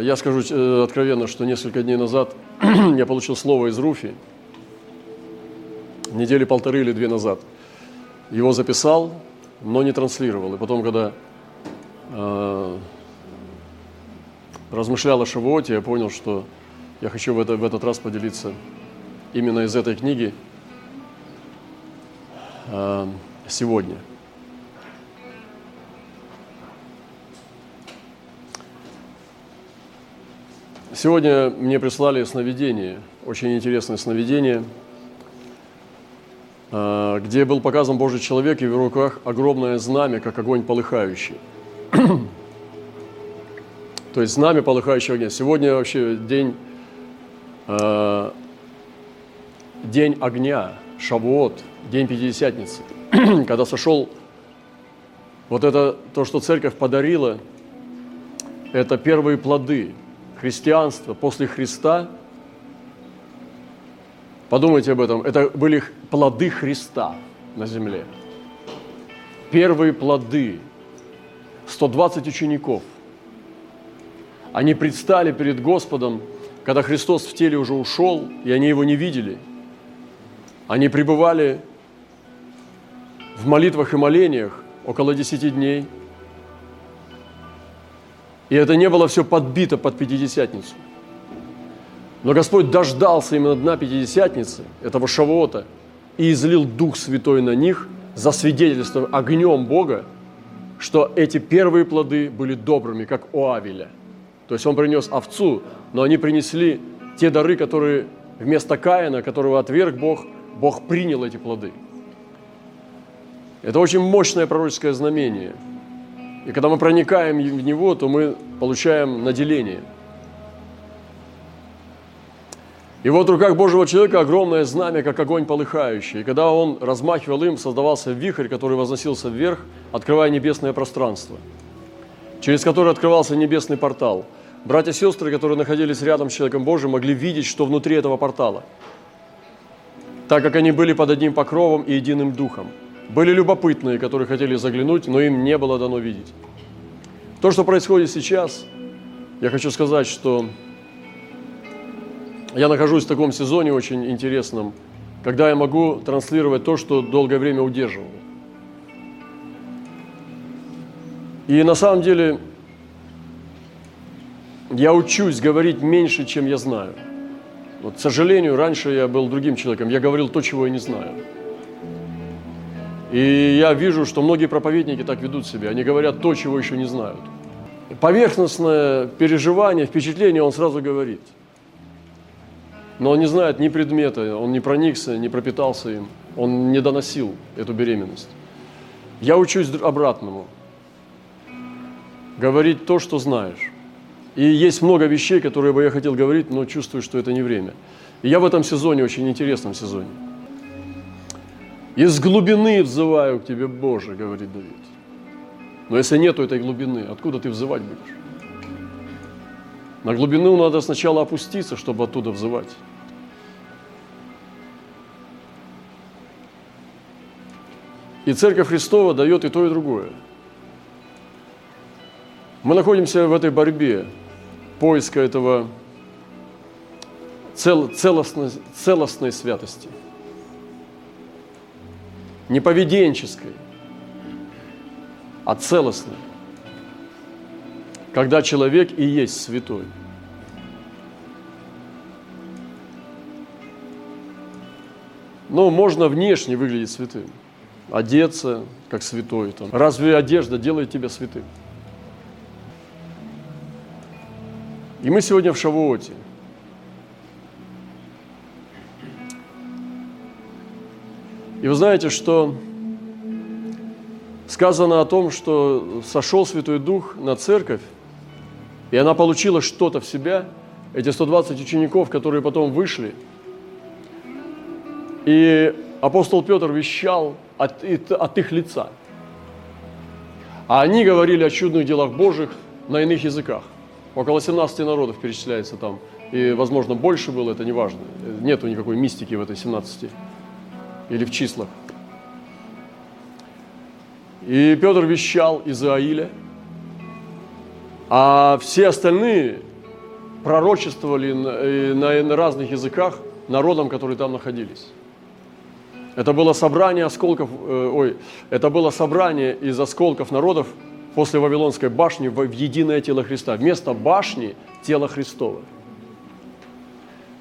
Я скажу э, откровенно, что несколько дней назад я получил слово из Руфи, недели полторы или две назад. Его записал, но не транслировал. И потом, когда э, размышлял о Шавуоте, я понял, что я хочу в, это, в этот раз поделиться именно из этой книги э, сегодня. Сегодня мне прислали сновидение, очень интересное сновидение, э, где был показан Божий человек, и в руках огромное знамя, как огонь полыхающий. То есть знамя полыхающего огня. Сегодня вообще день, э, день огня, Шавуот, день Пятидесятницы, когда сошел вот это, то, что церковь подарила, это первые плоды христианства после Христа. Подумайте об этом. Это были плоды Христа на земле. Первые плоды. 120 учеников – они предстали перед Господом, когда Христос в теле уже ушел, и они его не видели. Они пребывали в молитвах и молениях около десяти дней. И это не было все подбито под Пятидесятницу. Но Господь дождался именно дна Пятидесятницы, этого Шавота, и излил Дух Святой на них за свидетельство огнем Бога, что эти первые плоды были добрыми, как у Авеля – то есть он принес овцу, но они принесли те дары, которые вместо Каина, которого отверг Бог, Бог принял эти плоды. Это очень мощное пророческое знамение. И когда мы проникаем в него, то мы получаем наделение. И вот в руках Божьего человека огромное знамя, как огонь полыхающий. И когда он размахивал им, создавался вихрь, который возносился вверх, открывая небесное пространство, через которое открывался небесный портал – Братья и сестры, которые находились рядом с человеком Божьим, могли видеть, что внутри этого портала, так как они были под одним покровом и единым духом. Были любопытные, которые хотели заглянуть, но им не было дано видеть. То, что происходит сейчас, я хочу сказать, что я нахожусь в таком сезоне очень интересном, когда я могу транслировать то, что долгое время удерживал. И на самом деле я учусь говорить меньше, чем я знаю. Вот, к сожалению, раньше я был другим человеком, я говорил то, чего я не знаю. И я вижу, что многие проповедники так ведут себя, они говорят то, чего еще не знают. Поверхностное переживание, впечатление он сразу говорит. Но он не знает ни предмета, он не проникся, не пропитался им, он не доносил эту беременность. Я учусь обратному. Говорить то, что знаешь. И есть много вещей, которые бы я хотел говорить, но чувствую, что это не время. И я в этом сезоне, очень интересном сезоне. Из глубины взываю к тебе, Боже, говорит Давид. Но если нету этой глубины, откуда ты взывать будешь? На глубину надо сначала опуститься, чтобы оттуда взывать. И Церковь Христова дает и то, и другое. Мы находимся в этой борьбе поиска этого цел, целостной, целостной святости. Не поведенческой, а целостной. Когда человек и есть святой. Но можно внешне выглядеть святым, одеться как святой. Там. Разве одежда делает тебя святым? И мы сегодня в Шавуоте. И вы знаете, что сказано о том, что сошел Святой Дух на церковь, и она получила что-то в себя, эти 120 учеников, которые потом вышли. И апостол Петр вещал от, от их лица. А они говорили о чудных делах Божьих на иных языках. Около 17 народов перечисляется там. И, возможно, больше было, это не важно. Нету никакой мистики в этой 17 или в числах. И Петр вещал из Израиля, а все остальные пророчествовали на, на разных языках народам, которые там находились. Это было собрание осколков, э, ой, это было собрание из осколков народов после Вавилонской башни в единое тело Христа. Вместо башни – тело Христово.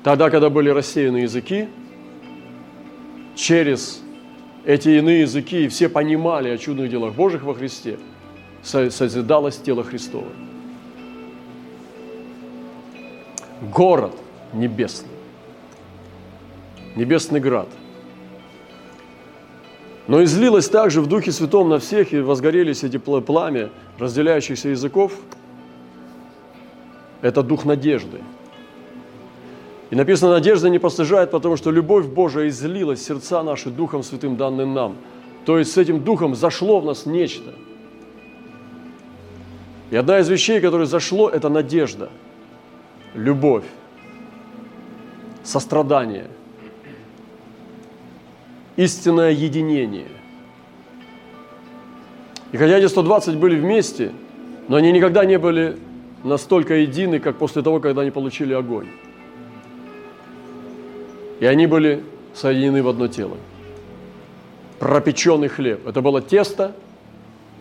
Тогда, когда были рассеяны языки, через эти иные языки, и все понимали о чудных делах Божьих во Христе, созидалось тело Христово. Город небесный, небесный град. Но излилось также в Духе Святом на всех, и возгорелись эти пламя разделяющихся языков. Это дух надежды – и написано, надежда не постыжает, потому что любовь Божия излилась сердца наши Духом Святым, данным нам. То есть с этим Духом зашло в нас нечто. И одна из вещей, которая зашло, это надежда, любовь, сострадание, истинное единение. И хотя эти 120 были вместе, но они никогда не были настолько едины, как после того, когда они получили огонь. И они были соединены в одно тело. Пропеченный хлеб. Это было тесто,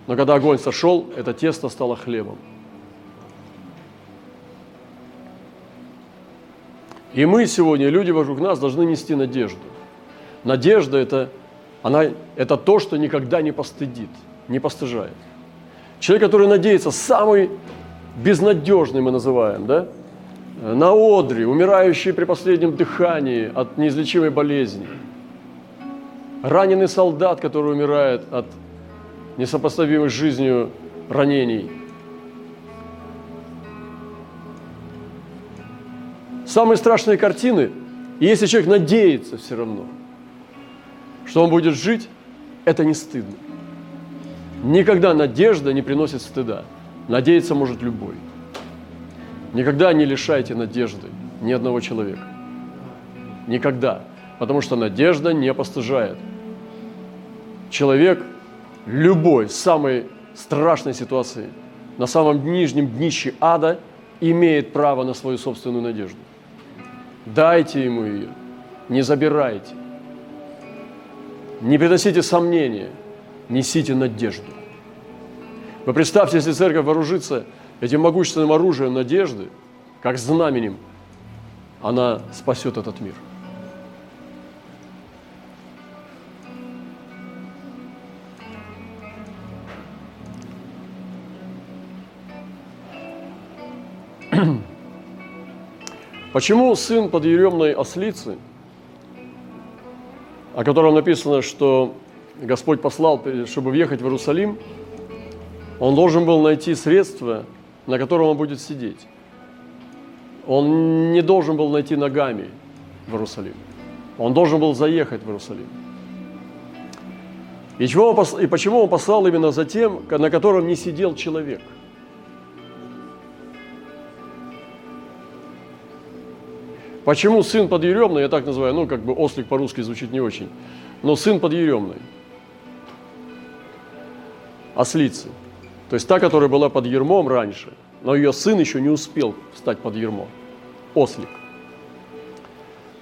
но когда огонь сошел, это тесто стало хлебом. И мы сегодня, люди вокруг нас, должны нести надежду. Надежда это, она, это то, что никогда не постыдит, не постыжает. Человек, который надеется, самый безнадежный мы называем, да? На одре, умирающие при последнем дыхании от неизлечимой болезни, раненый солдат, который умирает от несопоставимых с жизнью ранений. Самые страшные картины, и если человек надеется все равно, что он будет жить, это не стыдно. Никогда надежда не приносит стыда. Надеяться может любой. Никогда не лишайте надежды ни одного человека. Никогда. Потому что надежда не постыжает. Человек любой, самой страшной ситуации, на самом нижнем днище ада, имеет право на свою собственную надежду. Дайте ему ее, не забирайте. Не приносите сомнения, несите надежду. Вы представьте, если церковь вооружится – этим могущественным оружием надежды, как знаменем, она спасет этот мир. Почему сын подъеремной ослицы, о котором написано, что Господь послал, чтобы въехать в Иерусалим, он должен был найти средства на котором он будет сидеть. Он не должен был найти ногами в Иерусалим. Он должен был заехать в Иерусалим. И, чего и почему он послал именно за тем, на котором не сидел человек? Почему сын подъеремный, я так называю, ну, как бы ослик по-русски звучит не очень, но сын подъеремный, ослицы – то есть та, которая была под ермом раньше, но ее сын еще не успел встать под ермо. Ослик.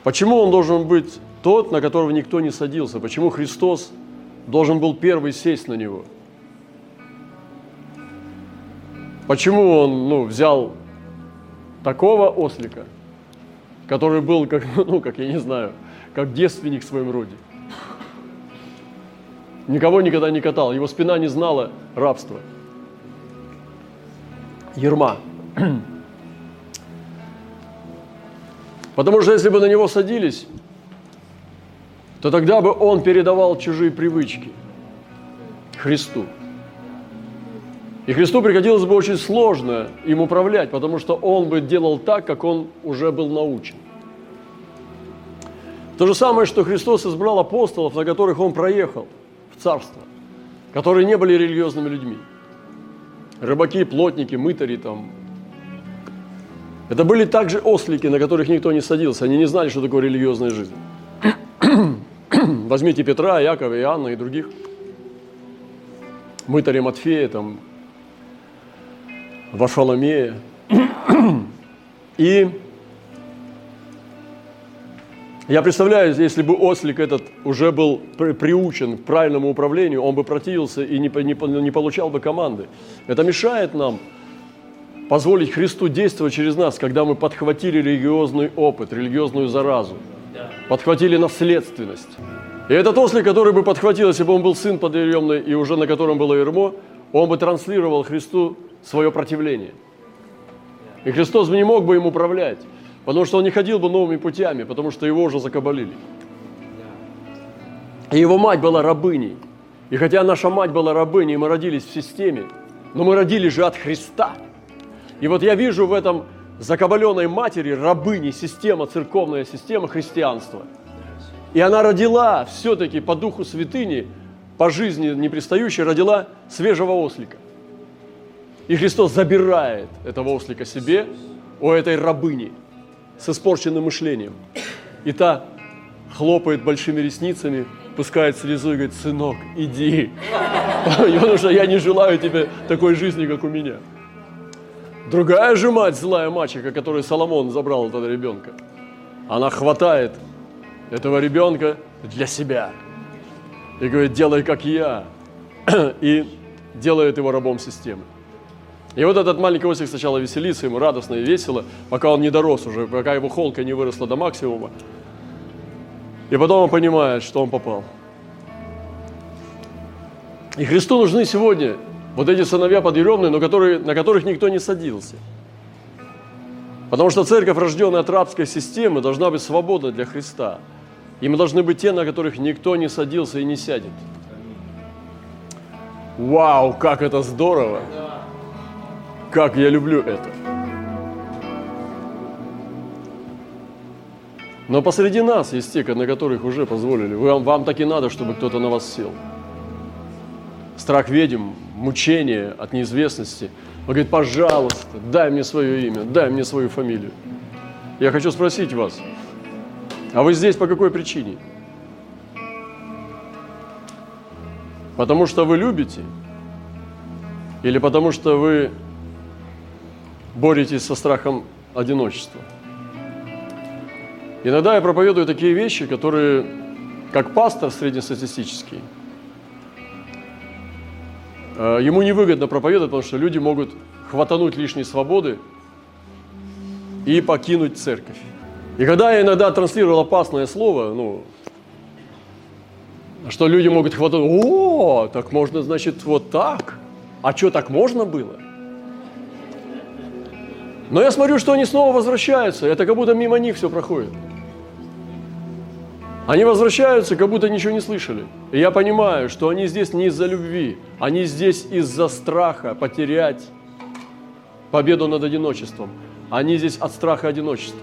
Почему он должен быть тот, на которого никто не садился? Почему Христос должен был первый сесть на него? Почему он ну, взял такого ослика, который был, как, ну, как я не знаю, как девственник в своем роде? Никого никогда не катал, его спина не знала рабства ерма. Потому что если бы на него садились, то тогда бы он передавал чужие привычки Христу. И Христу приходилось бы очень сложно им управлять, потому что он бы делал так, как он уже был научен. То же самое, что Христос избрал апостолов, на которых он проехал в царство, которые не были религиозными людьми – рыбаки, плотники, мытари там. Это были также ослики, на которых никто не садился. Они не знали, что такое религиозная жизнь. Возьмите Петра, Якова, Иоанна и других. Мытаря Матфея, там, Варфоломея. И я представляю, если бы ослик этот уже был приучен к правильному управлению, он бы противился и не, не, не получал бы команды. Это мешает нам позволить Христу действовать через нас, когда мы подхватили религиозный опыт, религиозную заразу, подхватили наследственность. И этот ослик, который бы подхватил, если бы он был сын подъемный и уже на котором было ермо, он бы транслировал Христу свое противление. И Христос не мог бы им управлять, потому что он не ходил бы новыми путями, потому что его уже закабалили. И его мать была рабыней. И хотя наша мать была рабыней, мы родились в системе, но мы родились же от Христа. И вот я вижу в этом закабаленной матери рабыни система, церковная система христианства. И она родила все-таки по духу святыни, по жизни не пристающей, родила свежего ослика. И Христос забирает этого ослика себе у этой рабыни с испорченным мышлением. И та хлопает большими ресницами, пускает слезу и говорит, сынок, иди. Потому что я не желаю тебе такой жизни, как у меня. Другая же мать, злая мачеха, которую Соломон забрал этого ребенка, она хватает этого ребенка для себя. И говорит, делай как я. И делает его рабом системы. И вот этот маленький Осик сначала веселится, ему радостно и весело, пока он не дорос уже, пока его холка не выросла до максимума. И потом он понимает, что он попал. И Христу нужны сегодня вот эти сыновья подъеремные, но которые, на которых никто не садился. Потому что церковь, рожденная от рабской системы, должна быть свободна для Христа. И мы должны быть те, на которых никто не садился и не сядет. Вау, как это здорово! Как я люблю это. Но посреди нас есть те, на которых уже позволили. Вам, вам так и надо, чтобы кто-то на вас сел. Страх ведьм, мучение от неизвестности. Он говорит, пожалуйста, дай мне свое имя, дай мне свою фамилию. Я хочу спросить вас, а вы здесь по какой причине? Потому что вы любите? Или потому что вы боретесь со страхом одиночества. Иногда я проповедую такие вещи, которые, как пастор среднестатистический, э, ему невыгодно проповедовать, потому что люди могут хватануть лишней свободы и покинуть церковь. И когда я иногда транслировал опасное слово, ну, что люди могут хватать, о, так можно, значит, вот так. А что, так можно было? Но я смотрю, что они снова возвращаются. Это как будто мимо них все проходит. Они возвращаются, как будто ничего не слышали. И я понимаю, что они здесь не из-за любви, они здесь из-за страха потерять победу над одиночеством. Они здесь от страха одиночества.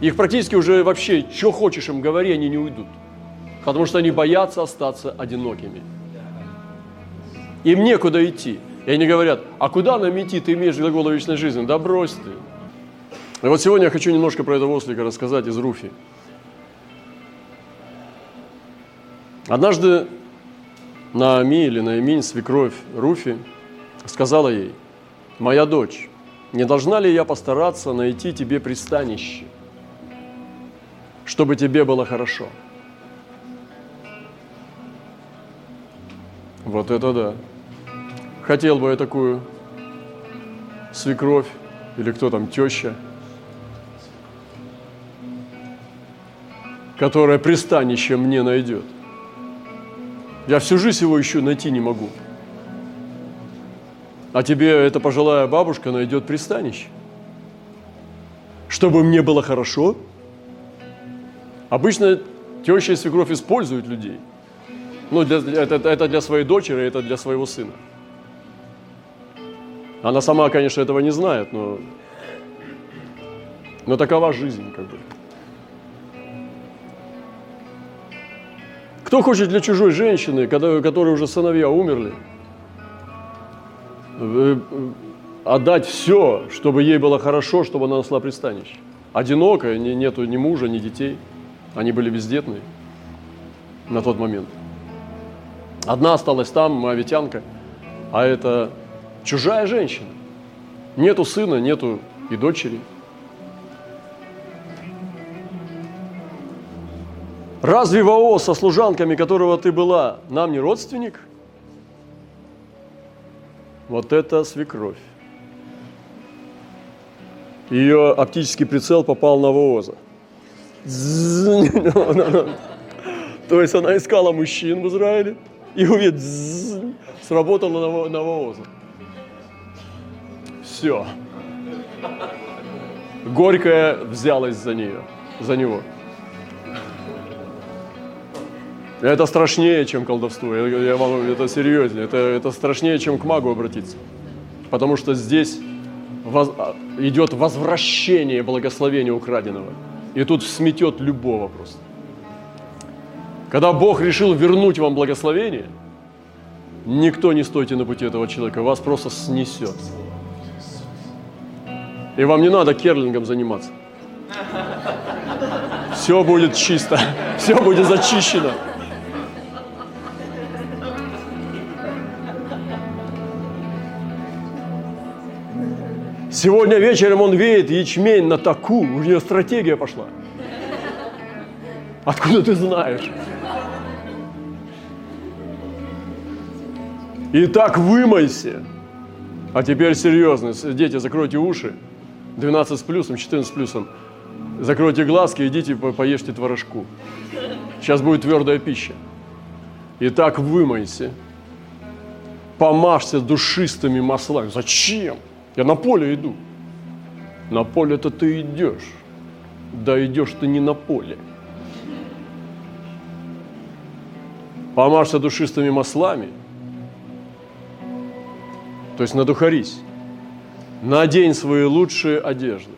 Их практически уже вообще, что хочешь им говори, они не уйдут. Потому что они боятся остаться одинокими. Им некуда идти. И они говорят, а куда нам идти, ты имеешь глагол вечной жизни? Да брось ты. И вот сегодня я хочу немножко про этого ослика рассказать из Руфи. Однажды Наами или Наиминь, свекровь Руфи, сказала ей, «Моя дочь, не должна ли я постараться найти тебе пристанище, чтобы тебе было хорошо?» Вот это да. Хотел бы я такую свекровь или кто там, теща, которая пристанище мне найдет. Я всю жизнь его еще найти не могу. А тебе эта пожилая бабушка найдет пристанище. Чтобы мне было хорошо. Обычно теща и свекровь используют людей. Ну, для, это, это для своей дочери, это для своего сына. Она сама, конечно, этого не знает, но, но такова жизнь, как бы. Кто хочет для чужой женщины, которой уже сыновья умерли, э, отдать все, чтобы ей было хорошо, чтобы она нашла пристанище? Одинокая, нету ни мужа, ни детей. Они были бездетные на тот момент. Одна осталась там, моавитянка, а это Чужая женщина. Нету сына, нету и дочери. Разве Вао со служанками, которого ты была, нам не родственник? Вот это свекровь. Ее оптический прицел попал на Вооза. То есть она искала мужчин в Израиле и увидит, сработала на Вооза. Все. Горькая взялась за нее, за него. Это страшнее, чем колдовство. Я, я вам, это серьезнее. Это, это страшнее, чем к магу обратиться. Потому что здесь воз, а, идет возвращение благословения украденного. И тут сметет любого просто. Когда Бог решил вернуть вам благословение, никто не стойте на пути этого человека, вас просто снесет. И вам не надо керлингом заниматься. Все будет чисто, все будет зачищено. Сегодня вечером он веет ячмень на таку, у нее стратегия пошла. Откуда ты знаешь? Итак, вымойся. А теперь серьезно, дети, закройте уши. 12 с плюсом, 14 с плюсом. Закройте глазки, идите поешьте творожку. Сейчас будет твердая пища. Итак, вымойся. Помажься душистыми маслами. Зачем? Я на поле иду. На поле-то ты идешь. Да идешь ты не на поле. Помажься душистыми маслами. То есть надухарись. Надень свои лучшие одежды.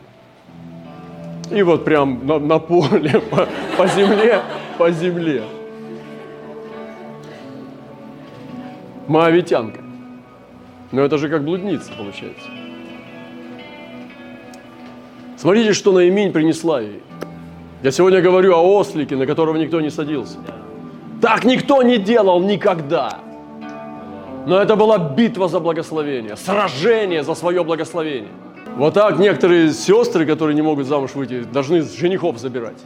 И вот прям на, на поле, по, по земле, по земле. Моавитянка. Но это же как блудница получается. Смотрите, что Наимень принесла ей. Я сегодня говорю о ослике, на которого никто не садился. Так никто не делал никогда. Но это была битва за благословение, сражение за свое благословение. Вот так некоторые сестры, которые не могут замуж выйти, должны женихов забирать.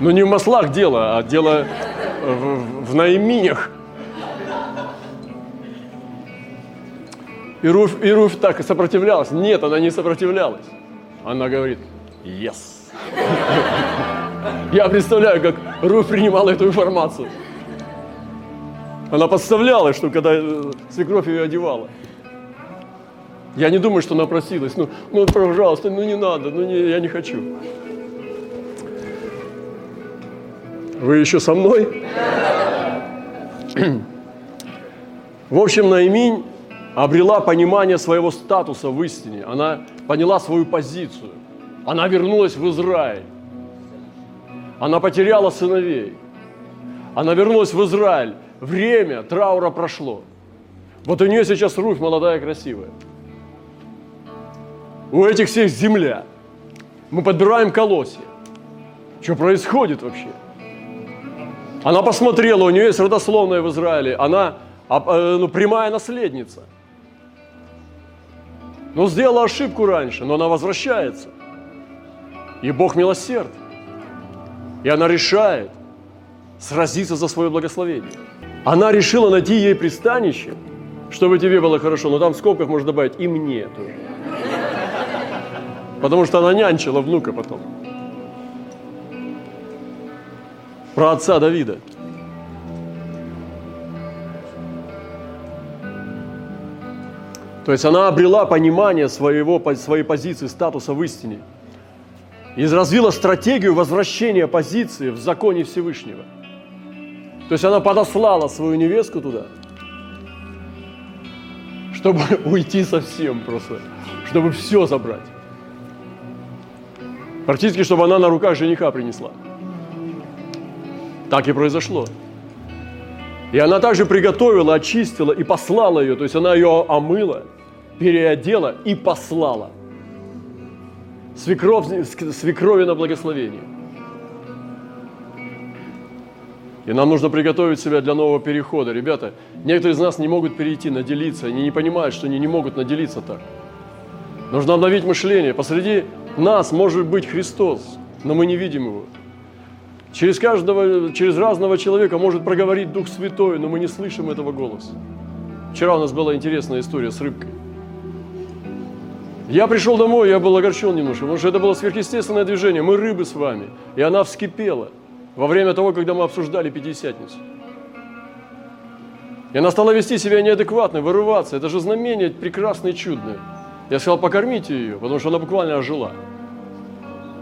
Но не в маслах дело, а дело в, в наиминях. И Руф, и Руф так сопротивлялась. Нет, она не сопротивлялась. Она говорит, yes. Я представляю, как Руф принимала эту информацию. Она подставляла, что когда э, свекровь ее одевала. Я не думаю, что она просилась. Ну, ну пожалуйста, ну не надо, ну не, я не хочу. Вы еще со мной? В общем, Наиминь обрела понимание своего статуса в истине. Она поняла свою позицию. Она вернулась в Израиль. Она потеряла сыновей. Она вернулась в Израиль. Время траура прошло. Вот у нее сейчас Руфь молодая, красивая. У этих всех земля. Мы подбираем колосья. Что происходит вообще? Она посмотрела, у нее есть родословная в Израиле. Она э, ну, прямая наследница – но сделала ошибку раньше, но она возвращается. И Бог милосерд. И она решает сразиться за свое благословение. Она решила найти ей пристанище, чтобы тебе было хорошо. Но там в скобках можно добавить и мне тоже. Потому что она нянчила внука потом. Про отца Давида. То есть она обрела понимание своего, своей позиции, статуса в истине. И развила стратегию возвращения позиции в законе Всевышнего. То есть она подослала свою невестку туда, чтобы уйти совсем просто, чтобы все забрать. Практически, чтобы она на руках жениха принесла. Так и произошло. И она также приготовила, очистила и послала ее, то есть она ее омыла – переодела и послала. Свекров, свекрови на благословение. И нам нужно приготовить себя для нового перехода. Ребята, некоторые из нас не могут перейти, наделиться. Они не понимают, что они не могут наделиться так. Нужно обновить мышление. Посреди нас может быть Христос, но мы не видим Его. Через каждого, через разного человека может проговорить Дух Святой, но мы не слышим этого голоса. Вчера у нас была интересная история с рыбкой. Я пришел домой, я был огорчен немножко, потому что это было сверхъестественное движение. Мы рыбы с вами, и она вскипела во время того, когда мы обсуждали Пятидесятницу. И она стала вести себя неадекватно, вырываться. Это же знамение прекрасное чудное. Я сказал, покормите ее, потому что она буквально ожила.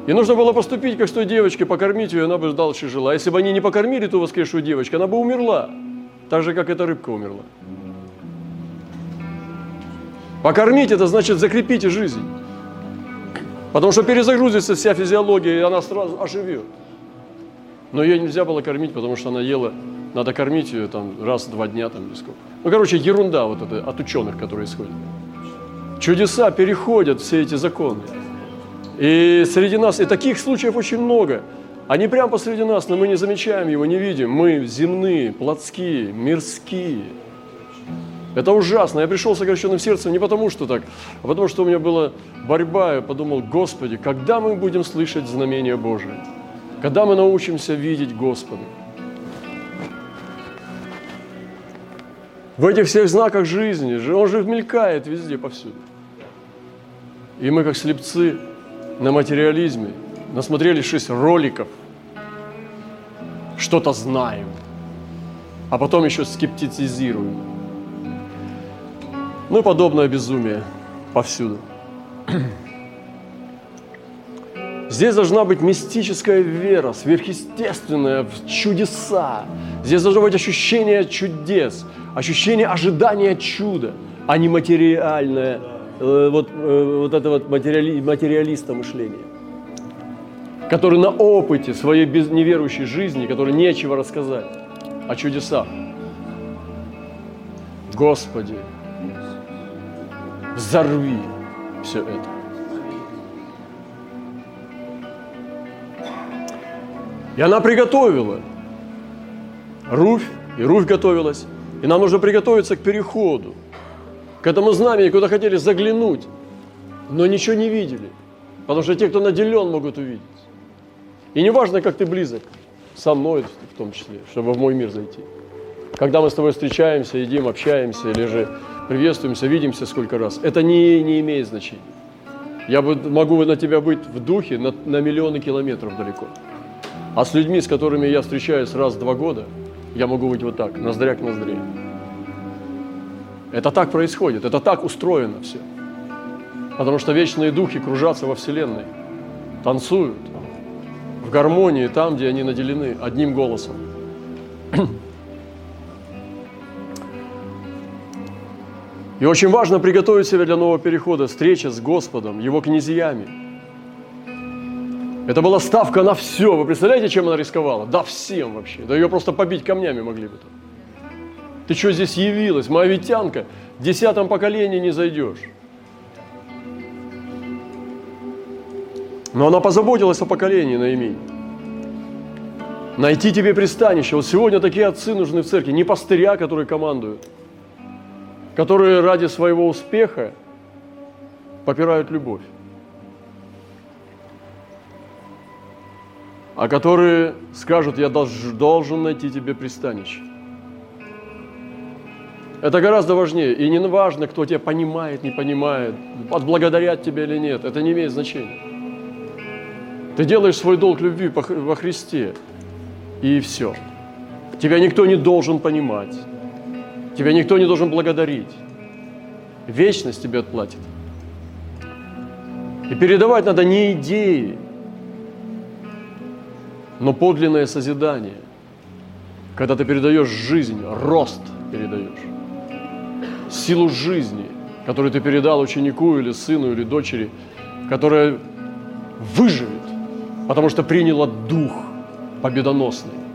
И нужно было поступить, как с той девочкой, покормить ее, она бы дальше жила. Если бы они не покормили ту воскресшую девочку, она бы умерла. Так же, как эта рыбка умерла. Покормить – это значит закрепите жизнь. Потому что перезагрузится вся физиология, и она сразу оживет. Но ее нельзя было кормить, потому что она ела, надо кормить ее там раз в два дня там или сколько. Ну, короче, ерунда вот это от ученых, которые исходят. Чудеса переходят все эти законы. И среди нас, и таких случаев очень много. Они прямо посреди нас, но мы не замечаем его, не видим. Мы земные, плотские, мирские. Это ужасно. Я пришел с огорченным сердцем не потому, что так, а потому, что у меня была борьба. Я подумал, Господи, когда мы будем слышать знамения Божие? Когда мы научимся видеть Господа? В этих всех знаках жизни, он же мелькает везде, повсюду. И мы, как слепцы на материализме, насмотрели шесть роликов, что-то знаем, а потом еще скептицизируем. Ну и подобное безумие повсюду. Здесь должна быть мистическая вера, сверхъестественная, в чудеса. Здесь должно быть ощущение чудес, ощущение ожидания чуда, а не материальное, э, вот, э, вот это вот материали, материалиста мышления, который на опыте своей без, неверующей жизни, который нечего рассказать о чудесах. Господи, Взорви все это. И она приготовила Руфь, и Руфь готовилась. И нам нужно приготовиться к переходу, к этому знамени, куда хотели заглянуть, но ничего не видели. Потому что те, кто наделен, могут увидеть. И не важно, как ты близок, со мной в том числе, чтобы в мой мир зайти. Когда мы с тобой встречаемся, едим, общаемся, или же приветствуемся, видимся сколько раз, это не, не имеет значения. Я могу на тебя быть в духе на, на миллионы километров далеко. А с людьми, с которыми я встречаюсь раз в два года, я могу быть вот так, ноздря к ноздре. Это так происходит, это так устроено все. Потому что вечные духи кружатся во Вселенной, танцуют в гармонии там, где они наделены одним голосом. И очень важно приготовить себя для нового перехода, встреча с Господом, Его князьями. Это была ставка на все. Вы представляете, чем она рисковала? Да всем вообще. Да ее просто побить камнями могли бы. -то. Ты что здесь явилась? Моавитянка. В десятом поколении не зайдешь. Но она позаботилась о поколении Наимень. Найти тебе пристанище. Вот сегодня такие отцы нужны в церкви. Не пастыря, которые командуют – которые ради своего успеха попирают любовь, а которые скажут, я должен найти тебе пристанище. Это гораздо важнее. И не важно, кто тебя понимает, не понимает, отблагодарят тебя или нет. Это не имеет значения. Ты делаешь свой долг любви во Христе, и все. Тебя никто не должен понимать. Тебя никто не должен благодарить. Вечность тебе отплатит. И передавать надо не идеи, но подлинное созидание. Когда ты передаешь жизнь, рост передаешь. Силу жизни, которую ты передал ученику или сыну или дочери, которая выживет, потому что приняла дух победоносный.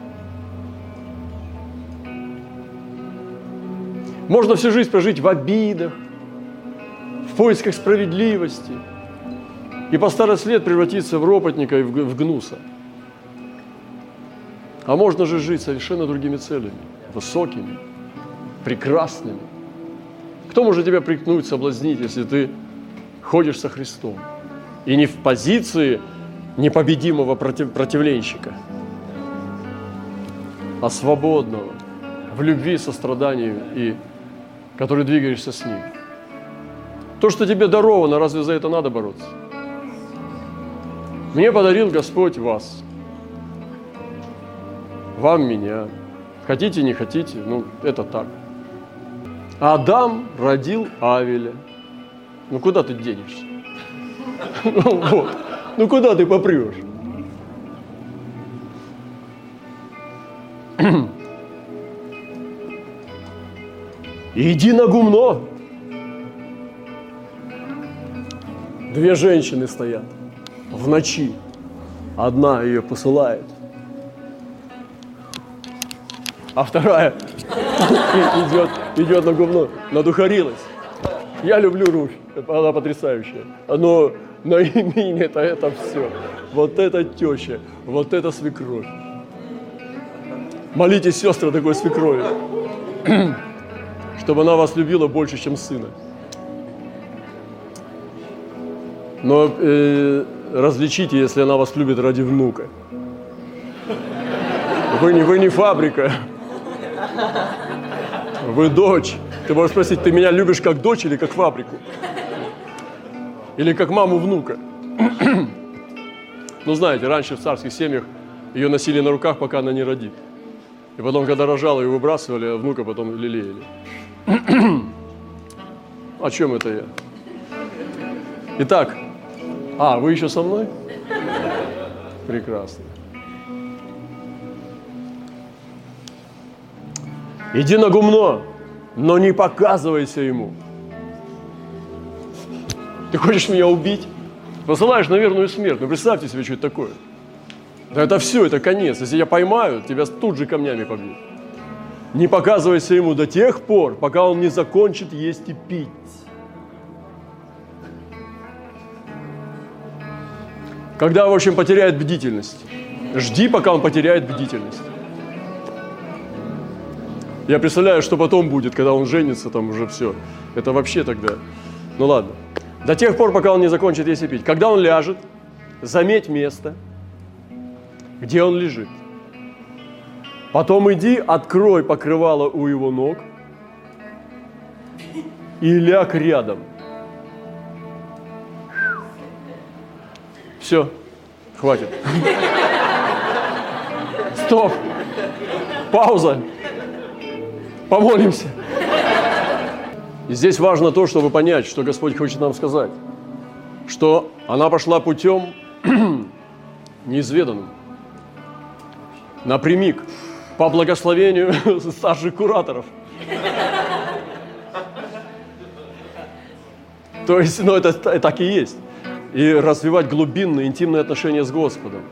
Можно всю жизнь прожить в обидах, в поисках справедливости и по старость лет превратиться в ропотника и в гнуса. А можно же жить совершенно другими целями, высокими, прекрасными. Кто может тебя прикнуть, соблазнить, если ты ходишь со Христом? и не в позиции непобедимого против, противленщика, а свободного, в любви, сострадании и который двигаешься с ним. То, что тебе даровано, разве за это надо бороться? Мне подарил Господь вас. Вам меня. Хотите, не хотите, ну, это так. Адам родил Авеля. Ну, куда ты денешься? Ну, вот. Ну, куда ты попрешь? Иди на гумно. Две женщины стоят в ночи. Одна ее посылает, а вторая идет, идет на гумно, надухарилась. Я люблю Руфь, она потрясающая. Но на имени это это все. Вот это теща, вот это свекровь. Молитесь, сестры, такой свекрови, чтобы она вас любила больше, чем сына. Но э, различите, если она вас любит ради внука. Вы не, вы не фабрика. Вы дочь. Ты можешь спросить, ты меня любишь как дочь или как фабрику? Или как маму внука? ну, знаете, раньше в царских семьях ее носили на руках, пока она не родит. И потом, когда рожала, ее выбрасывали, а внука потом лелеяли. О чем это я? Итак, а, вы еще со мной? Прекрасно. Иди на гумно, но не показывайся ему. Ты хочешь меня убить? Посылаешь на верную смерть. Ну, представьте себе, что это такое. Да это все, это конец. Если я поймаю, тебя тут же камнями побьют. Не показывайся ему до тех пор, пока он не закончит есть и пить. Когда, в общем, потеряет бдительность. Жди, пока он потеряет бдительность. Я представляю, что потом будет, когда он женится, там уже все. Это вообще тогда. Ну ладно. До тех пор, пока он не закончит есть и пить. Когда он ляжет, заметь место, где он лежит. Потом иди, открой покрывало у его ног и ляг рядом. Все, хватит. Стоп. Пауза. Помолимся. И здесь важно то, чтобы понять, что Господь хочет нам сказать. Что она пошла путем неизведанным. Напрямик. По благословению старших кураторов. То есть, ну это так и есть. И развивать глубинные, интимные отношения с Господом.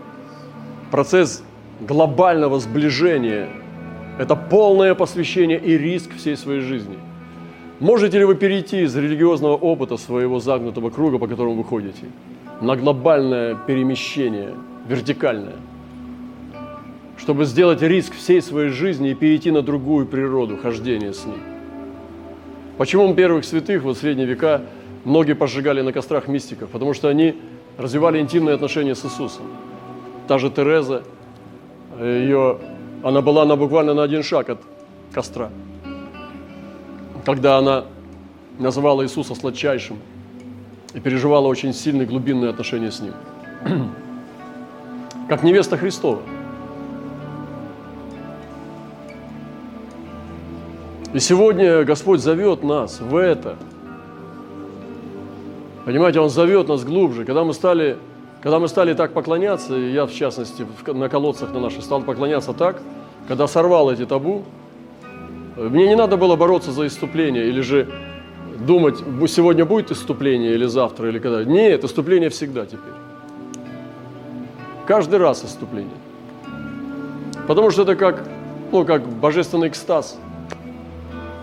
Процесс глобального сближения – это полное посвящение и риск всей своей жизни – Можете ли вы перейти из религиозного опыта своего загнутого круга, по которому вы ходите, на глобальное перемещение, вертикальное, чтобы сделать риск всей своей жизни и перейти на другую природу хождения с ним? Почему первых святых вот в средние века многие пожигали на кострах мистиков? Потому что они развивали интимные отношения с Иисусом. Та же Тереза, ее, она была на, буквально на один шаг от костра когда она называла Иисуса сладчайшим и переживала очень сильные глубинные отношения с Ним. Как невеста Христова. И сегодня Господь зовет нас в это. Понимаете, Он зовет нас глубже. Когда мы стали, когда мы стали так поклоняться, я в частности на колодцах на наших стал поклоняться так, когда сорвал эти табу, мне не надо было бороться за иступление или же думать, сегодня будет иступление или завтра, или когда. Нет, иступление всегда теперь. Каждый раз иступление. Потому что это как, ну, как божественный экстаз.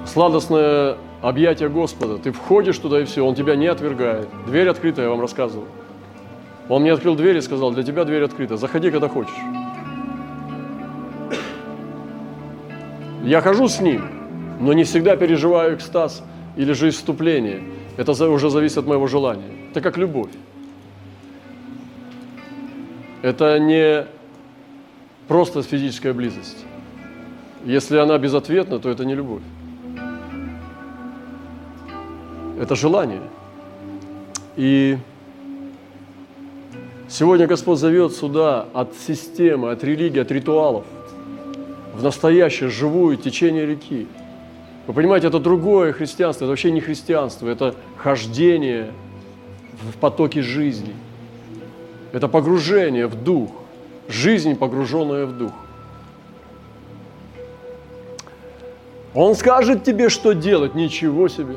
Сладостное объятие Господа. Ты входишь туда и все, Он тебя не отвергает. Дверь открыта, я вам рассказывал. Он мне открыл дверь и сказал, для тебя дверь открыта, заходи, когда хочешь. Я хожу с ним, но не всегда переживаю экстаз или же исступление. Это уже зависит от моего желания. Это как любовь. это не просто физическая близость. Если она безответна, то это не любовь. Это желание. И сегодня Господь зовет сюда от системы, от религии, от ритуалов в настоящее, живую течение реки. Вы понимаете, это другое христианство, это вообще не христианство, это хождение в потоке жизни. Это погружение в дух, жизнь, погруженная в дух. Он скажет тебе, что делать, ничего себе.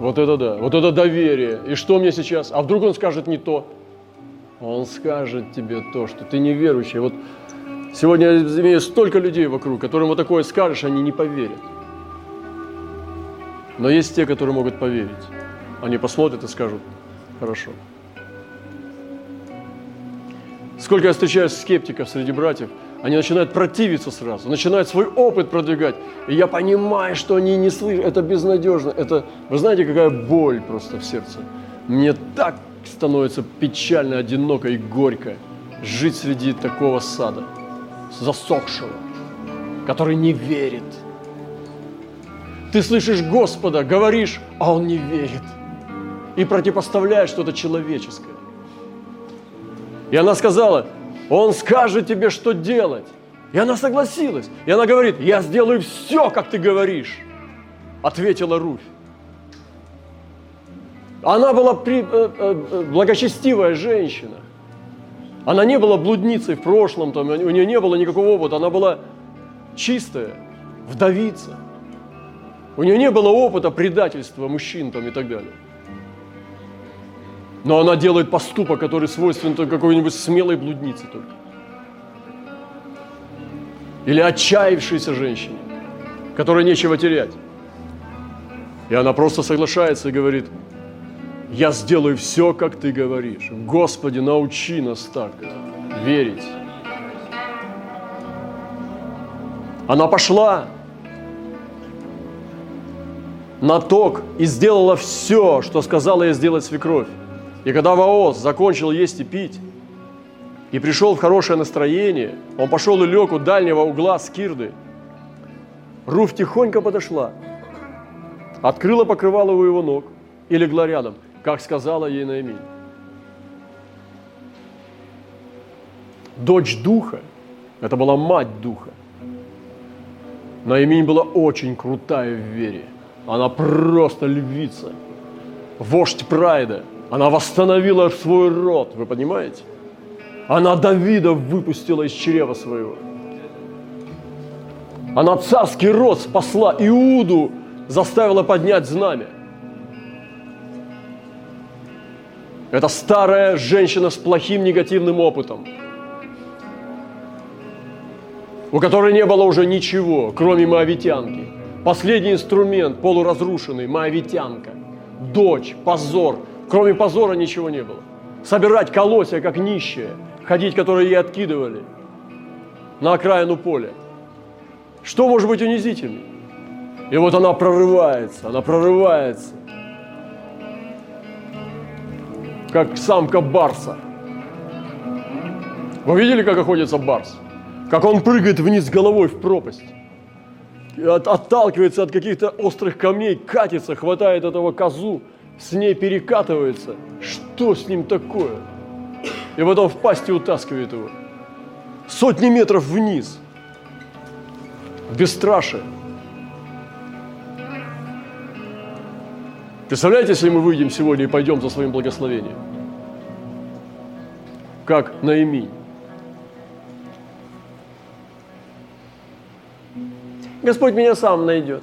Вот это да, вот это доверие. И что мне сейчас? А вдруг он скажет не то? Он скажет тебе то, что ты неверующий. Вот сегодня я имею столько людей вокруг, которым вот такое скажешь, они не поверят. Но есть те, которые могут поверить. Они посмотрят и скажут, хорошо. Сколько я встречаю скептиков среди братьев, они начинают противиться сразу, начинают свой опыт продвигать. И я понимаю, что они не слышат, это безнадежно. Это, вы знаете, какая боль просто в сердце. Мне так становится печально, одиноко и горько жить среди такого сада, засохшего, который не верит. Ты слышишь Господа, говоришь, а он не верит. И противопоставляешь что-то человеческое. И она сказала, он скажет тебе, что делать. И она согласилась. И она говорит, я сделаю все, как ты говоришь. Ответила Руфь. Она была при, э, э, э, благочестивая женщина. Она не была блудницей в прошлом, там, у нее не было никакого опыта. Она была чистая, вдовица. У нее не было опыта предательства мужчин там, и так далее. Но она делает поступок, который свойственен только какой-нибудь смелой блуднице только. Или отчаявшейся женщине, которой нечего терять. И она просто соглашается и говорит, я сделаю все, как ты говоришь. Господи, научи нас так верить. Она пошла на ток и сделала все, что сказала ей сделать свекровь. И когда Ваос закончил есть и пить, и пришел в хорошее настроение, он пошел и лег у дальнего угла скирды. Руф тихонько подошла, открыла покрывало у его ног и легла рядом, как сказала ей Наимин. Дочь духа, это была мать духа. Наимин была очень крутая в вере. Она просто львица, вождь прайда – она восстановила свой род, вы понимаете? Она Давида выпустила из чрева своего. Она царский род спасла, Иуду заставила поднять знамя. Это старая женщина с плохим негативным опытом, у которой не было уже ничего, кроме моавитянки. Последний инструмент, полуразрушенный, моавитянка. Дочь, позор – Кроме позора ничего не было. Собирать колосья, как нищие, ходить, которые ей откидывали на окраину поля. Что может быть унизительнее? И вот она прорывается, она прорывается, как самка барса. Вы видели, как охотится барс? Как он прыгает вниз головой в пропасть, отталкивается от каких-то острых камней, катится, хватает этого козу, с ней перекатывается. Что с ним такое? И потом в пасти утаскивает его. Сотни метров вниз. В бесстрашие. Представляете, если мы выйдем сегодня и пойдем за своим благословением? Как Наиминь. Господь меня сам найдет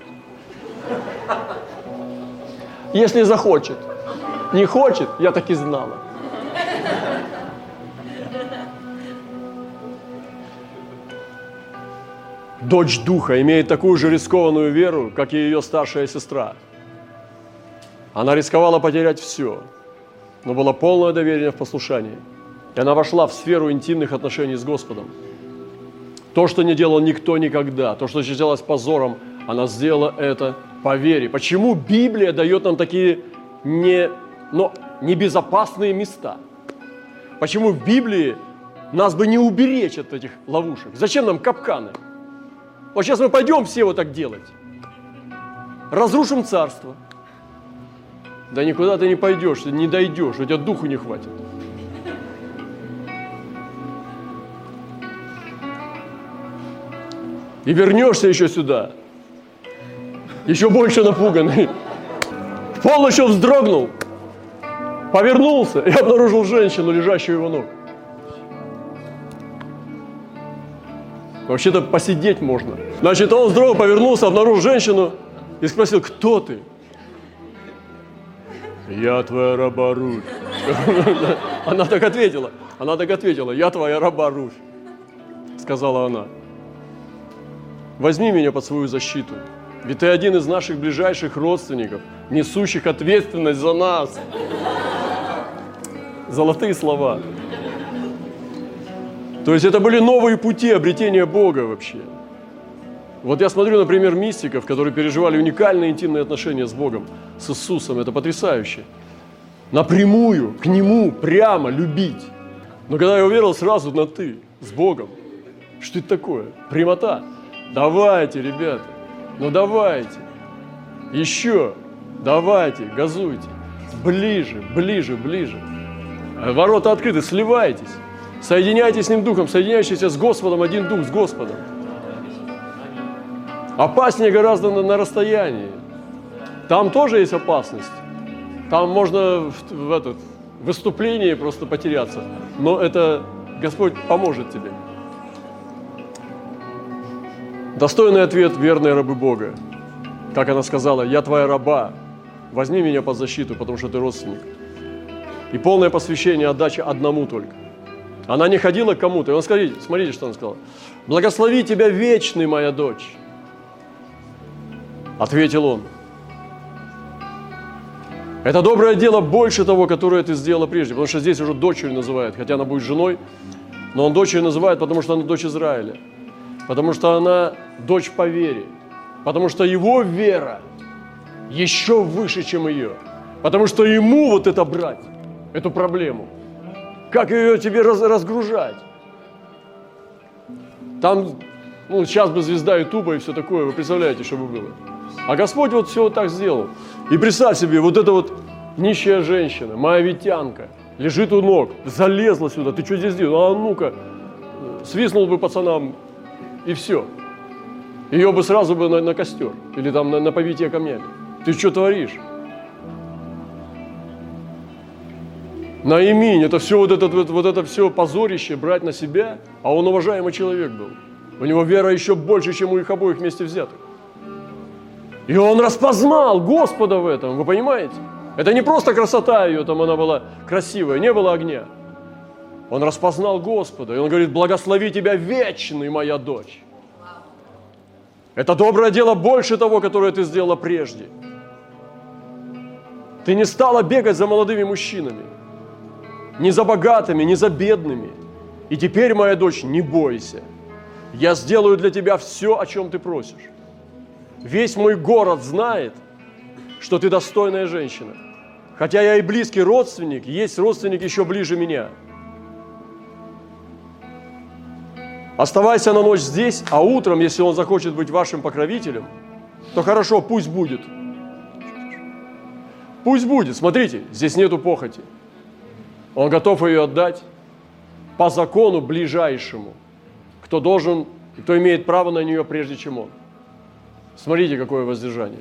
если захочет. Не хочет, я так и знала. Дочь Духа имеет такую же рискованную веру, как и ее старшая сестра. Она рисковала потерять все, но было полное доверие в послушании. И она вошла в сферу интимных отношений с Господом. То, что не делал никто никогда, то, что считалось позором, она сделала это по вере. Почему Библия дает нам такие не, но небезопасные места? Почему в Библии нас бы не уберечь от этих ловушек. Зачем нам капканы? Вот сейчас мы пойдем все вот так делать. Разрушим царство. Да никуда ты не пойдешь, ты не дойдешь, у тебя духу не хватит. И вернешься еще сюда. Еще больше напуганный. Пол еще вздрогнул. Повернулся и обнаружил женщину, лежащую его ног. Вообще-то посидеть можно. Значит, он вздрогнул, повернулся, обнаружил женщину и спросил, кто ты? Я твоя раба Руфь. Она так ответила. Она так ответила, я твоя раба Руфь. Сказала она. Возьми меня под свою защиту. Ведь ты один из наших ближайших родственников, несущих ответственность за нас. Золотые слова. То есть это были новые пути обретения Бога вообще. Вот я смотрю, например, мистиков, которые переживали уникальные интимные отношения с Богом, с Иисусом. Это потрясающе. Напрямую, к Нему, прямо любить. Но когда я уверил сразу на «ты» с Богом, что это такое? Прямота. Давайте, ребята, ну давайте. Еще, давайте, газуйте. Ближе, ближе, ближе. Ворота открыты, сливайтесь. Соединяйтесь с Ним Духом, соединяющийся с Господом, один Дух с Господом. Опаснее гораздо на, на расстоянии. Там тоже есть опасность. Там можно в, в этот выступлении просто потеряться. Но это Господь поможет тебе. Достойный ответ верной рабы Бога. Как она сказала, я твоя раба, возьми меня под защиту, потому что ты родственник. И полное посвящение, отдача одному только. Она не ходила к кому-то. И он сказал, смотрите, что он сказал. Благослови тебя вечный, моя дочь. Ответил он. Это доброе дело больше того, которое ты сделала прежде. Потому что здесь уже дочерью называют, хотя она будет женой. Но он дочерью называет, потому что она дочь Израиля. Потому что она дочь по вере. Потому что его вера еще выше, чем ее. Потому что ему вот это брать, эту проблему – как ее тебе раз, разгружать? Там, ну, сейчас бы звезда Ютуба и все такое, вы представляете, что бы было. А Господь вот все вот так сделал. И представь себе, вот эта вот нищая женщина, моавитянка, лежит у ног, залезла сюда, ты что здесь делаешь? А ну-ка, свистнул бы пацанам, и все. Ее бы сразу бы на, на костер, или там на, на повитие камнями. Ты что творишь? Наиминь, это все вот это, вот, вот это все позорище брать на себя, а он уважаемый человек был. У него вера еще больше, чем у их обоих вместе взятых. И он распознал Господа в этом, вы понимаете? Это не просто красота ее, там она была красивая, не было огня. Он распознал Господа, и он говорит, благослови тебя вечный, моя дочь. Это доброе дело больше того, которое ты сделала прежде. Ты не стала бегать за молодыми мужчинами ни за богатыми, ни за бедными. И теперь, моя дочь, не бойся. Я сделаю для тебя все, о чем ты просишь. Весь мой город знает, что ты достойная женщина. Хотя я и близкий родственник, есть родственник еще ближе меня. Оставайся на ночь здесь, а утром, если он захочет быть вашим покровителем, то хорошо, пусть будет. Пусть будет. Смотрите, здесь нету похоти. Он готов ее отдать по закону ближайшему, кто должен, кто имеет право на нее прежде, чем он. Смотрите, какое воздержание.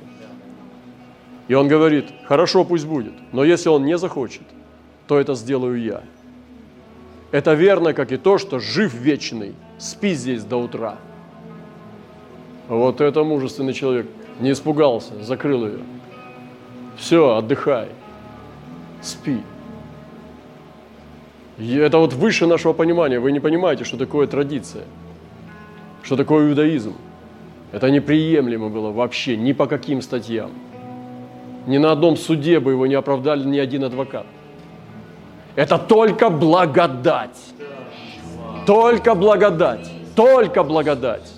И он говорит, хорошо, пусть будет, но если он не захочет, то это сделаю я. Это верно, как и то, что жив вечный, спи здесь до утра. Вот это мужественный человек. Не испугался, закрыл ее. Все, отдыхай, спи. И это вот выше нашего понимания. Вы не понимаете, что такое традиция, что такое иудаизм. Это неприемлемо было вообще ни по каким статьям. Ни на одном суде бы его не оправдали ни один адвокат. Это только благодать. Только благодать. Только благодать.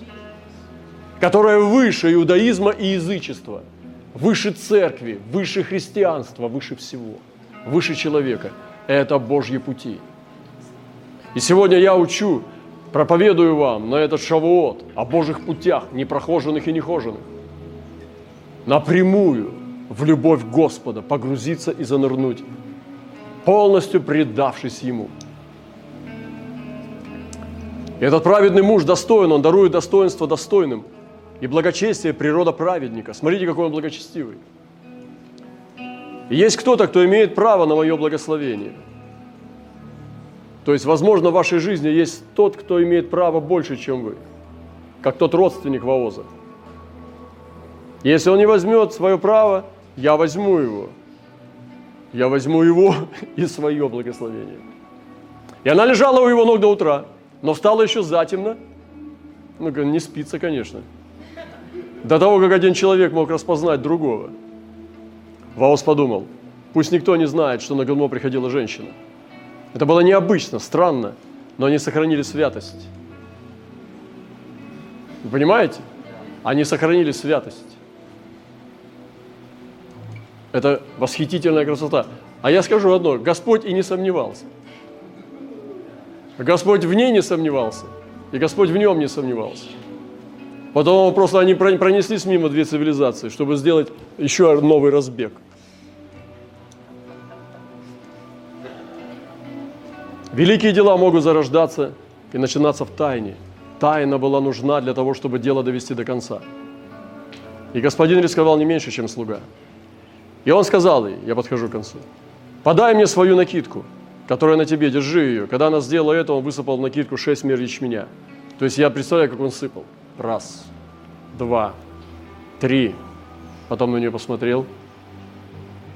Которая выше иудаизма и язычества. Выше церкви, выше христианства, выше всего. Выше человека. Это Божьи пути. И сегодня я учу, проповедую вам на этот шавуот о Божьих путях, непрохоженных и нехоженных. Напрямую в любовь Господа погрузиться и занырнуть, полностью предавшись Ему. И этот праведный муж достоин, он дарует достоинство достойным. И благочестие – природа праведника. Смотрите, какой он благочестивый. И есть кто-то, кто имеет право на мое благословение – то есть, возможно, в вашей жизни есть тот, кто имеет право больше, чем вы, как тот родственник Вооза. Если он не возьмет свое право, я возьму его. Я возьму его и свое благословение. И она лежала у его ног до утра, но встала еще затемно. Ну, не спится, конечно. До того, как один человек мог распознать другого. Ваос подумал, пусть никто не знает, что на Галмо приходила женщина – это было необычно, странно, но они сохранили святость. Вы понимаете? Они сохранили святость. Это восхитительная красота. А я скажу одно, Господь и не сомневался. Господь в ней не сомневался, и Господь в нем не сомневался. Потом просто они пронеслись мимо две цивилизации, чтобы сделать еще новый разбег – Великие дела могут зарождаться и начинаться в тайне. Тайна была нужна для того, чтобы дело довести до конца. И господин рисковал не меньше, чем слуга. И он сказал ей, я подхожу к концу, подай мне свою накидку, которая на тебе, держи ее. Когда она сделала это, он высыпал в накидку шесть мер ячменя. То есть я представляю, как он сыпал. Раз, два, три. Потом на нее посмотрел.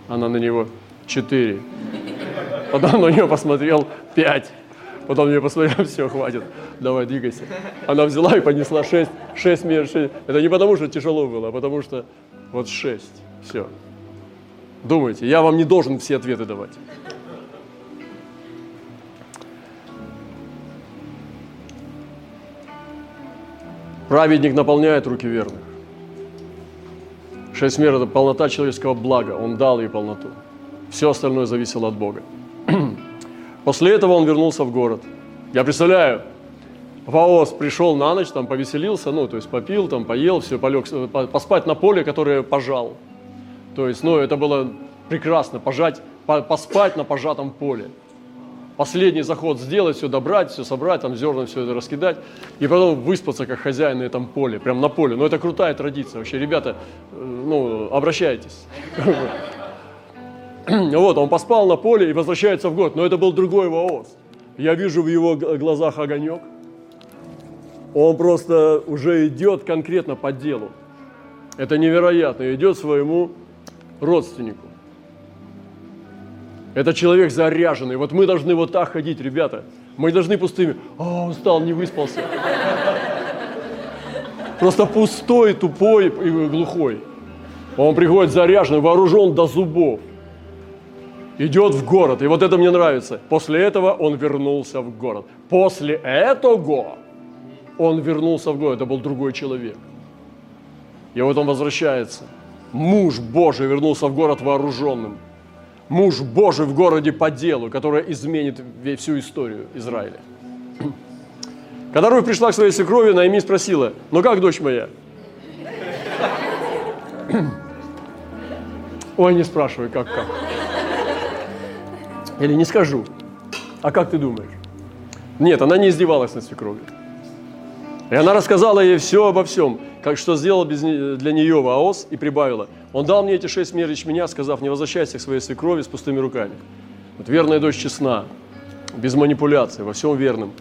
Она на него. Четыре. Потом на нее посмотрел пять. Потом мне посмотрел, все, хватит, давай, двигайся. Она взяла и понесла шесть, шесть мер, шесть. Это не потому, что тяжело было, а потому что вот шесть. Все. Думайте, я вам не должен все ответы давать. Праведник наполняет руки верных. Шесть мер – это полнота человеческого блага. Он дал ей полноту. Все остальное зависело от Бога. После этого он вернулся в город. Я представляю, Ваос пришел на ночь, там повеселился, ну, то есть попил, там поел, все, полег, поспать на поле, которое пожал. То есть, ну, это было прекрасно, пожать, поспать на пожатом поле. Последний заход сделать, все добрать, все собрать, там зерна все это раскидать, и потом выспаться как хозяин на этом поле, прям на поле. Ну, это крутая традиция вообще, ребята, э, ну, обращайтесь. Вот, он поспал на поле и возвращается в город. Но это был другой Ваос. Я вижу в его глазах огонек. Он просто уже идет конкретно по делу. Это невероятно. Идет своему родственнику. Это человек заряженный. Вот мы должны вот так ходить, ребята. Мы должны пустыми. А, устал, не выспался. Просто пустой, тупой и глухой. Он приходит заряженный, вооружен до зубов идет в город. И вот это мне нравится. После этого он вернулся в город. После этого он вернулся в город. Это был другой человек. И вот он возвращается. Муж Божий вернулся в город вооруженным. Муж Божий в городе по делу, который изменит всю историю Израиля. Когда Руфь пришла к своей свекрови, Наими спросила, ну как, дочь моя? Ой, не спрашивай, как, как. Или не скажу. А как ты думаешь? Нет, она не издевалась над свекровью. И она рассказала ей все обо всем, как что сделал для нее Ваос и прибавила. Он дал мне эти шесть мер меня, сказав, не возвращайся к своей свекрови с пустыми руками. Вот верная дочь честна, без манипуляций, во всем верным.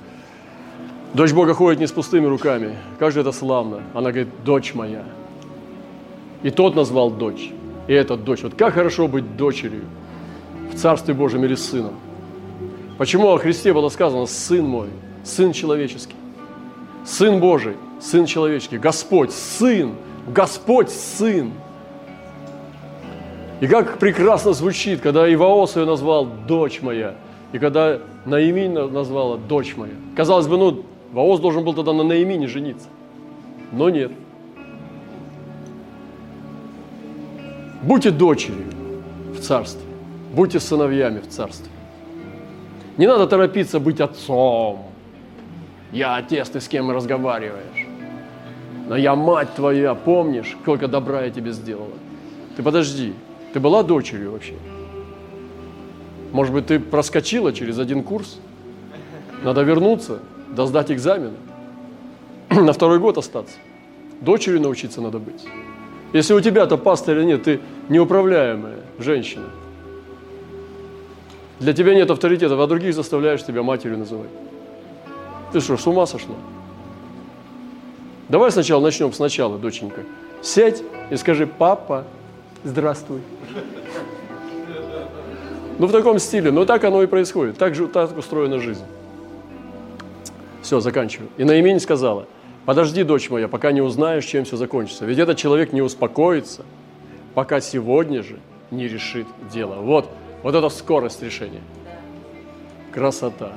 Дочь Бога ходит не с пустыми руками. Как же это славно. Она говорит, дочь моя. И тот назвал дочь. И этот дочь. Вот как хорошо быть дочерью в Царстве Божьем или сыном. Почему о Христе было сказано «Сын мой», «Сын человеческий», «Сын Божий», «Сын человеческий», «Господь», «Сын», «Господь», «Сын». И как прекрасно звучит, когда Иваос ее назвал «дочь моя», и когда Наимин назвала «дочь моя». Казалось бы, ну, Ваос должен был тогда на Наимине жениться. Но нет. Будьте дочерью в царстве. Будьте сыновьями в царстве. Не надо торопиться быть отцом. Я отец, ты с кем разговариваешь. Но я мать твоя, помнишь, сколько добра я тебе сделала? Ты подожди, ты была дочерью вообще? Может быть, ты проскочила через один курс? Надо вернуться, да сдать экзамены. На второй год остаться. Дочерью научиться надо быть. Если у тебя-то пастыря нет, ты неуправляемая женщина. Для тебя нет авторитета, а других заставляешь тебя матерью называть. Ты что, с ума сошла? Давай сначала начнем сначала, доченька. Сядь и скажи, папа, здравствуй. Ну, в таком стиле. Но так оно и происходит. Так же так устроена жизнь. Все, заканчиваю. И Наимень сказала, подожди, дочь моя, пока не узнаешь, чем все закончится. Ведь этот человек не успокоится, пока сегодня же не решит дело. Вот, вот это скорость решения. Красота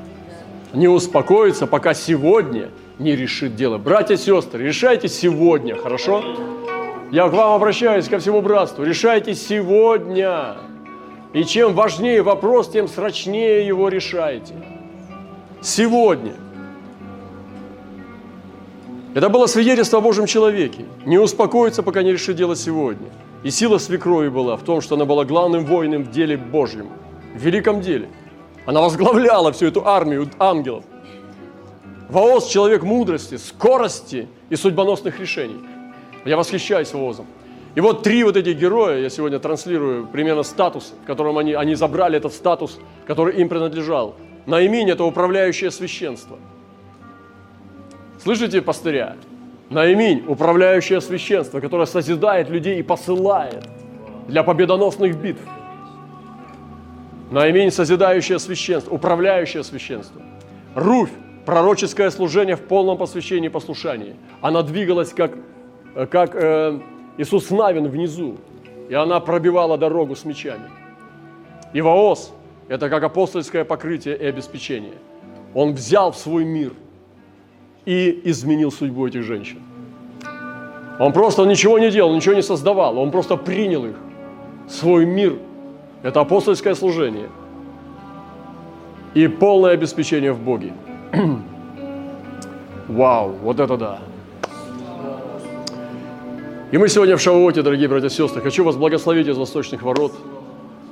не успокоится, пока сегодня не решит дело. Братья и сестры, решайте сегодня, хорошо? Я к вам обращаюсь, ко всему братству. Решайте сегодня. И чем важнее вопрос, тем срочнее его решайте. Сегодня. Это было свидетельство о Божьем человеке. Не успокоиться, пока не решит дело сегодня. И сила свекрови была в том, что она была главным воином в деле Божьем, в великом деле – она возглавляла всю эту армию ангелов. Вооз – человек мудрости, скорости и судьбоносных решений. Я восхищаюсь Воозом. И вот три вот этих героя, я сегодня транслирую примерно статус, в котором они, они забрали этот статус, который им принадлежал. Наимень – это управляющее священство. Слышите, пастыря? Наимень – управляющее священство, которое созидает людей и посылает для победоносных битв. Наимень – созидающее священство, управляющее священство. Руфь – пророческое служение в полном посвящении и послушании. Она двигалась, как, как э, Иисус Навин внизу, и она пробивала дорогу с мечами. И Ваос – это как апостольское покрытие и обеспечение. Он взял в свой мир и изменил судьбу этих женщин. Он просто ничего не делал, ничего не создавал, он просто принял их, свой мир – это апостольское служение и полное обеспечение в Боге. Вау, вот это да. И мы сегодня в Шавуоте, дорогие братья и сестры, хочу вас благословить из восточных ворот,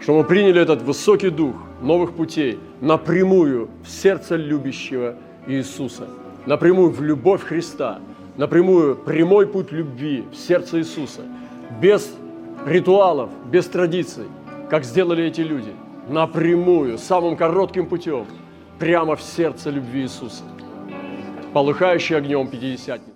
что мы приняли этот высокий дух новых путей напрямую в сердце любящего Иисуса, напрямую в любовь Христа, напрямую прямой путь любви в сердце Иисуса, без ритуалов, без традиций – как сделали эти люди, напрямую, самым коротким путем, прямо в сердце любви Иисуса, полыхающий огнем Пятидесятницы.